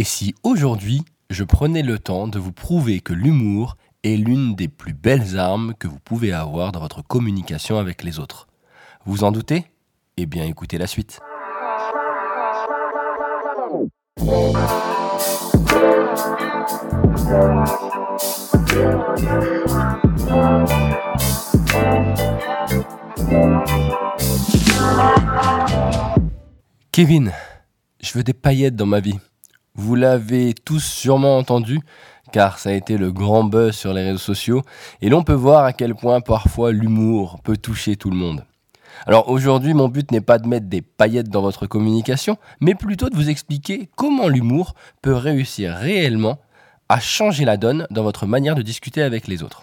Et si aujourd'hui, je prenais le temps de vous prouver que l'humour est l'une des plus belles armes que vous pouvez avoir dans votre communication avec les autres Vous en doutez? Eh bien écoutez la suite. Kevin, je veux des paillettes dans ma vie. Vous l'avez tous sûrement entendu, car ça a été le grand buzz sur les réseaux sociaux, et l'on peut voir à quel point parfois l'humour peut toucher tout le monde. Alors aujourd'hui, mon but n'est pas de mettre des paillettes dans votre communication, mais plutôt de vous expliquer comment l'humour peut réussir réellement à changer la donne dans votre manière de discuter avec les autres.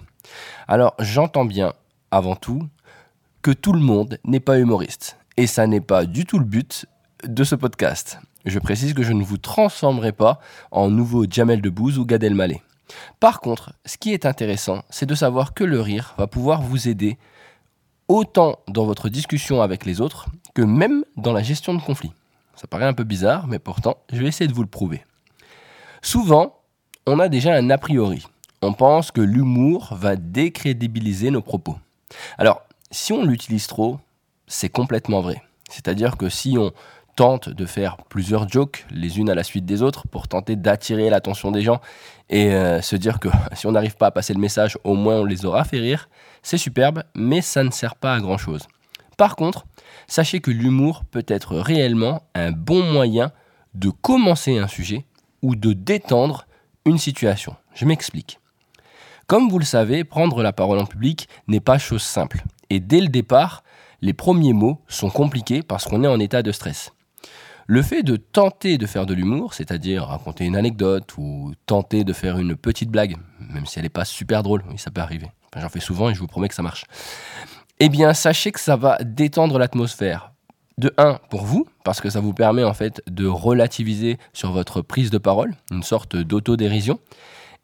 Alors j'entends bien, avant tout, que tout le monde n'est pas humoriste. Et ça n'est pas du tout le but de ce podcast. Je précise que je ne vous transformerai pas en nouveau Jamel Debbouze ou Gad Elmaleh. Par contre, ce qui est intéressant, c'est de savoir que le rire va pouvoir vous aider autant dans votre discussion avec les autres que même dans la gestion de conflits. Ça paraît un peu bizarre, mais pourtant, je vais essayer de vous le prouver. Souvent, on a déjà un a priori. On pense que l'humour va décrédibiliser nos propos. Alors, si on l'utilise trop, c'est complètement vrai. C'est-à-dire que si on tente de faire plusieurs jokes les unes à la suite des autres pour tenter d'attirer l'attention des gens et euh, se dire que si on n'arrive pas à passer le message, au moins on les aura fait rire, c'est superbe, mais ça ne sert pas à grand chose. Par contre, sachez que l'humour peut être réellement un bon moyen de commencer un sujet ou de détendre une situation. Je m'explique. Comme vous le savez, prendre la parole en public n'est pas chose simple. Et dès le départ, les premiers mots sont compliqués parce qu'on est en état de stress. Le fait de tenter de faire de l'humour, c'est-à-dire raconter une anecdote ou tenter de faire une petite blague, même si elle n'est pas super drôle, ça peut arriver. J'en fais souvent et je vous promets que ça marche. Eh bien, sachez que ça va détendre l'atmosphère. De un, pour vous, parce que ça vous permet en fait de relativiser sur votre prise de parole, une sorte d'autodérision.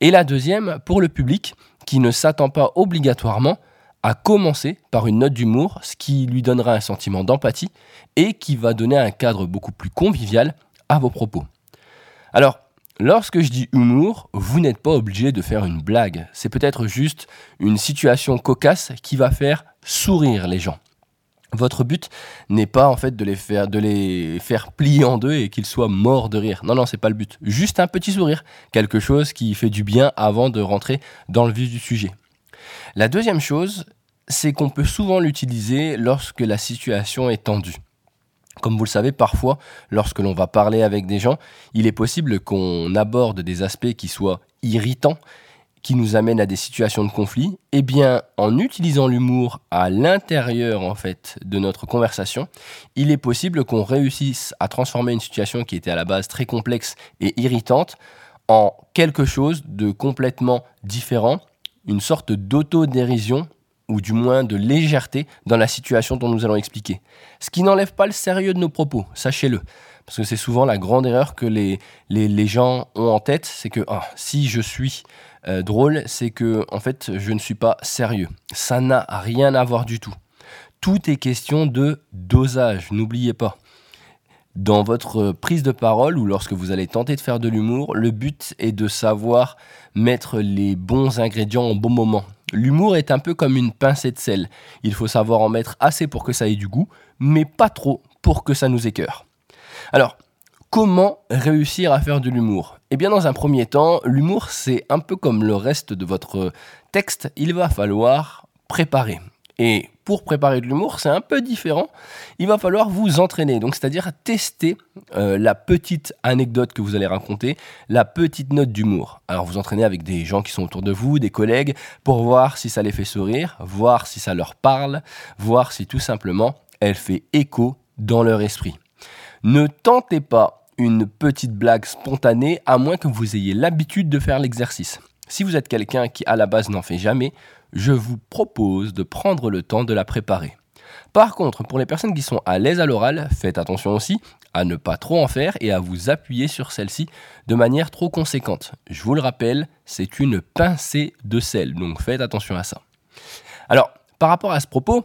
Et la deuxième, pour le public, qui ne s'attend pas obligatoirement à commencer par une note d'humour, ce qui lui donnera un sentiment d'empathie et qui va donner un cadre beaucoup plus convivial à vos propos. Alors, lorsque je dis humour, vous n'êtes pas obligé de faire une blague. C'est peut-être juste une situation cocasse qui va faire sourire les gens. Votre but n'est pas en fait de les faire de les faire plier en deux et qu'ils soient morts de rire. Non non, c'est pas le but. Juste un petit sourire, quelque chose qui fait du bien avant de rentrer dans le vif du sujet. La deuxième chose, c'est qu'on peut souvent l'utiliser lorsque la situation est tendue. Comme vous le savez, parfois, lorsque l'on va parler avec des gens, il est possible qu'on aborde des aspects qui soient irritants, qui nous amènent à des situations de conflit. Eh bien, en utilisant l'humour à l'intérieur en fait de notre conversation, il est possible qu'on réussisse à transformer une situation qui était à la base très complexe et irritante en quelque chose de complètement différent une sorte d'autodérision ou du moins de légèreté dans la situation dont nous allons expliquer. Ce qui n'enlève pas le sérieux de nos propos, sachez-le. Parce que c'est souvent la grande erreur que les, les, gens ont en tête, c'est que ah, si je suis euh, drôle, c'est que en fait je ne suis pas sérieux. Ça n'a rien à voir du tout. Tout est question de dosage, n'oubliez pas. Dans votre prise de parole ou lorsque vous allez tenter de faire de l'humour, le but est de savoir mettre les bons ingrédients au bon moment. L'humour est un peu comme une pincée de sel. Il faut savoir en mettre assez pour que ça ait du goût, mais pas trop pour que ça nous écœure. Alors, comment réussir à faire de l'humour? Eh bien, dans un premier temps, l'humour, c'est un peu comme le reste de votre texte, il va falloir préparer. Et pour préparer de l'humour, c'est un peu différent. Il va falloir vous entraîner, donc c'est-à-dire tester euh, la petite anecdote que vous allez raconter, la petite note d'humour. Alors vous entraînez avec des gens qui sont autour de vous, des collègues, pour voir si ça les fait sourire, voir si ça leur parle, voir si tout simplement elle fait écho dans leur esprit. Ne tentez pas une petite blague spontanée à moins que vous ayez l'habitude de faire l'exercice. Si vous êtes quelqu'un qui à la base n'en fait jamais, je vous propose de prendre le temps de la préparer. Par contre, pour les personnes qui sont à l'aise à l'oral, faites attention aussi à ne pas trop en faire et à vous appuyer sur celle-ci de manière trop conséquente. Je vous le rappelle, c'est une pincée de sel, donc faites attention à ça. Alors, par rapport à ce propos,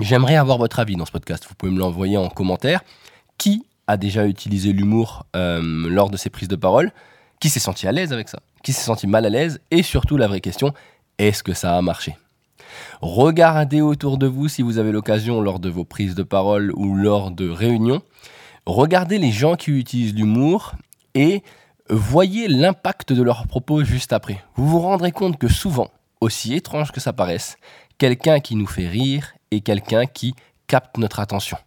j'aimerais avoir votre avis dans ce podcast. Vous pouvez me l'envoyer en commentaire. Qui a déjà utilisé l'humour euh, lors de ses prises de parole? Qui s'est senti à l'aise avec ça? Qui s'est senti mal à l'aise Et surtout, la vraie question, est-ce que ça a marché? Regardez autour de vous si vous avez l'occasion lors de vos prises de parole ou lors de réunions. Regardez les gens qui utilisent l'humour et voyez l'impact de leurs propos juste après. Vous vous rendrez compte que souvent, aussi étrange que ça paraisse, quelqu'un qui nous fait rire est quelqu'un qui capte notre attention.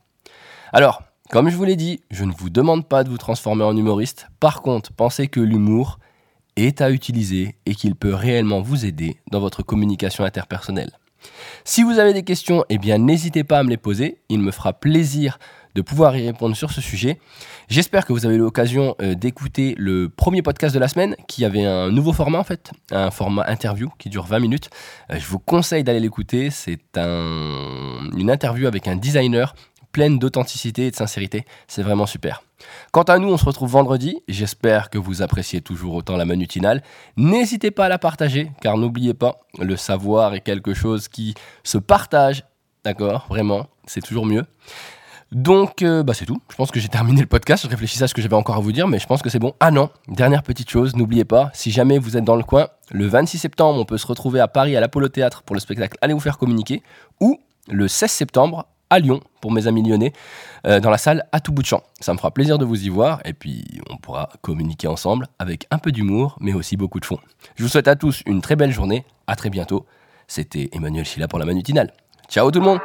Alors, comme je vous l'ai dit, je ne vous demande pas de vous transformer en humoriste. Par contre, pensez que l'humour est à utiliser et qu'il peut réellement vous aider dans votre communication interpersonnelle. Si vous avez des questions, eh bien n'hésitez pas à me les poser, il me fera plaisir de pouvoir y répondre sur ce sujet. J'espère que vous avez eu l'occasion euh, d'écouter le premier podcast de la semaine qui avait un nouveau format en fait, un format interview qui dure 20 minutes. Euh, je vous conseille d'aller l'écouter, c'est une interview avec un designer pleine d'authenticité et de sincérité. C'est vraiment super. Quant à nous, on se retrouve vendredi. J'espère que vous appréciez toujours autant la manutinale. N'hésitez pas à la partager, car n'oubliez pas, le savoir est quelque chose qui se partage. D'accord? Vraiment, c'est toujours mieux. Donc, euh, bah c'est tout. Je pense que j'ai terminé le podcast. Je réfléchissais à ce que j'avais encore à vous dire, mais je pense que c'est bon. Ah non, dernière petite chose, n'oubliez pas, si jamais vous êtes dans le coin, le 26 septembre, on peut se retrouver à Paris à l'Apollo Théâtre pour le spectacle Allez vous faire communiquer, ou le 16 septembre à Lyon pour mes amis lyonnais, euh, dans la salle à tout bout de champ. Ça me fera plaisir de vous y voir et puis on pourra communiquer ensemble avec un peu d'humour, mais aussi beaucoup de fond. Je vous souhaite à tous une très belle journée. À très bientôt. C'était Emmanuel Chila pour la Manutinale. Ciao tout le monde